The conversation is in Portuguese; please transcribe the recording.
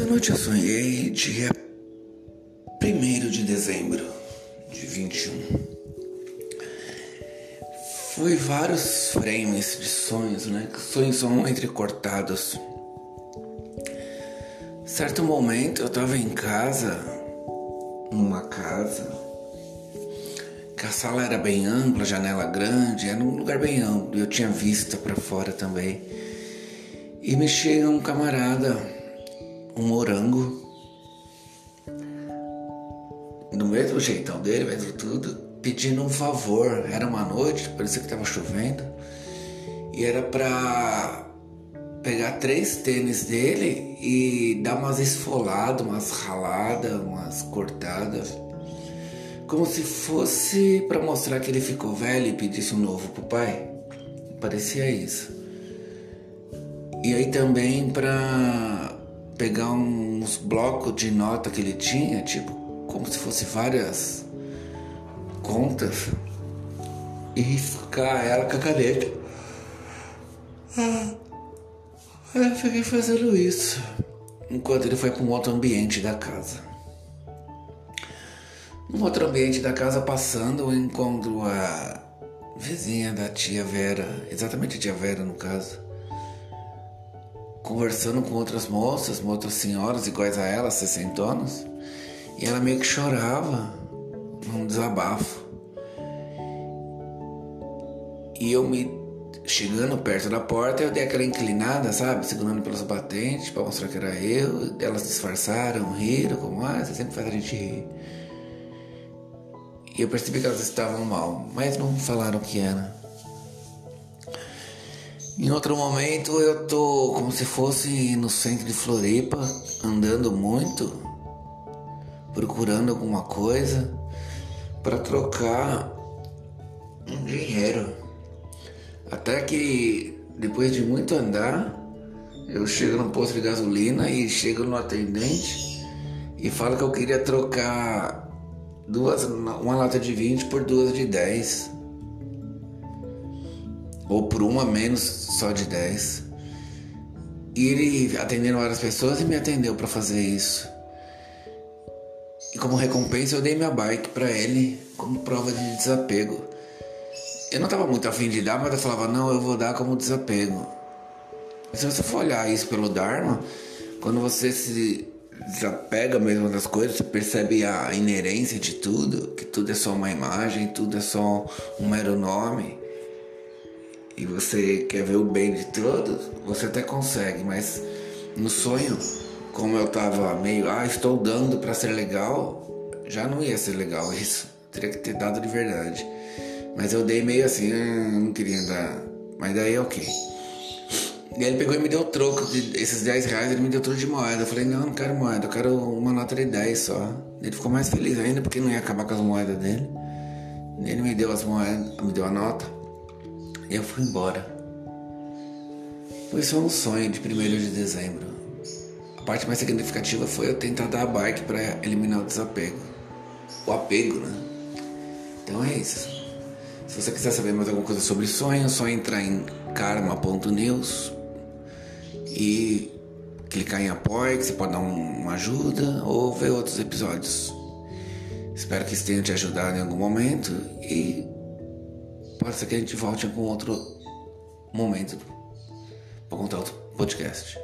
Essa noite eu sonhei dia 1 de dezembro de 21. Foi vários frames de sonhos, né? Sonhos são entrecortados. Certo momento eu tava em casa, numa casa, que a sala era bem ampla, janela grande, era um lugar bem amplo, eu tinha vista para fora também. E me chega um camarada, um morango, do mesmo jeitão dele, mesmo tudo, pedindo um favor. Era uma noite, parecia que estava chovendo, e era pra pegar três tênis dele e dar umas esfoladas, umas raladas, umas cortadas. Como se fosse para mostrar que ele ficou velho e pedisse um novo pro pai. Parecia isso. E aí também para pegar uns blocos de nota que ele tinha, tipo, como se fosse várias contas, e riscar ela com a caneta. Ah, eu fiquei fazendo isso enquanto ele foi para um outro ambiente da casa. No outro ambiente da casa, passando, eu encontro a vizinha da tia Vera, exatamente a tia Vera no caso, conversando com outras moças, outras senhoras iguais a ela, 60 anos, e ela meio que chorava, num desabafo. E eu me chegando perto da porta, eu dei aquela inclinada, sabe? Segurando pelos batentes para mostrar que era eu. Elas disfarçaram, riram, como, ah, você sempre faz a gente rir. E eu percebi que elas estavam mal, mas não falaram o que era. Em outro momento eu tô como se fosse no centro de Floripa, andando muito, procurando alguma coisa para trocar um dinheiro. Até que depois de muito andar, eu chego no posto de gasolina e chego no atendente e falo que eu queria trocar duas, uma lata de 20 por duas de 10. Ou por uma menos só de 10. E ele atendendo várias pessoas e me atendeu para fazer isso. E como recompensa eu dei minha bike para ele como prova de desapego. Eu não estava muito afim de dar, mas eu falava, não, eu vou dar como desapego. Se você for olhar isso pelo Dharma, quando você se desapega mesmo das coisas, você percebe a inerência de tudo, que tudo é só uma imagem, tudo é só um mero nome. E você quer ver o bem de todos, você até consegue, mas no sonho, como eu tava meio, ah, estou dando para ser legal, já não ia ser legal isso. Teria que ter dado de verdade. Mas eu dei meio assim, hum, não queria dar. Mas daí ok. E ele pegou e me deu troco de esses 10 reais, ele me deu troco de moeda. Eu falei, não, não quero moeda, eu quero uma nota de 10 só. Ele ficou mais feliz ainda porque não ia acabar com as moedas dele. Ele me deu as moedas, me deu a nota. Eu fui embora. Foi só um sonho de 1 de dezembro. A parte mais significativa foi eu tentar dar a bike para eliminar o desapego. O apego, né? Então é isso. Se você quiser saber mais alguma coisa sobre sonho, é só entrar em karma.news e clicar em apoio, que você pode dar uma ajuda ou ver outros episódios. Espero que isso tenha te ajudado em algum momento e pode ser que a gente volte algum outro momento para contar outro podcast.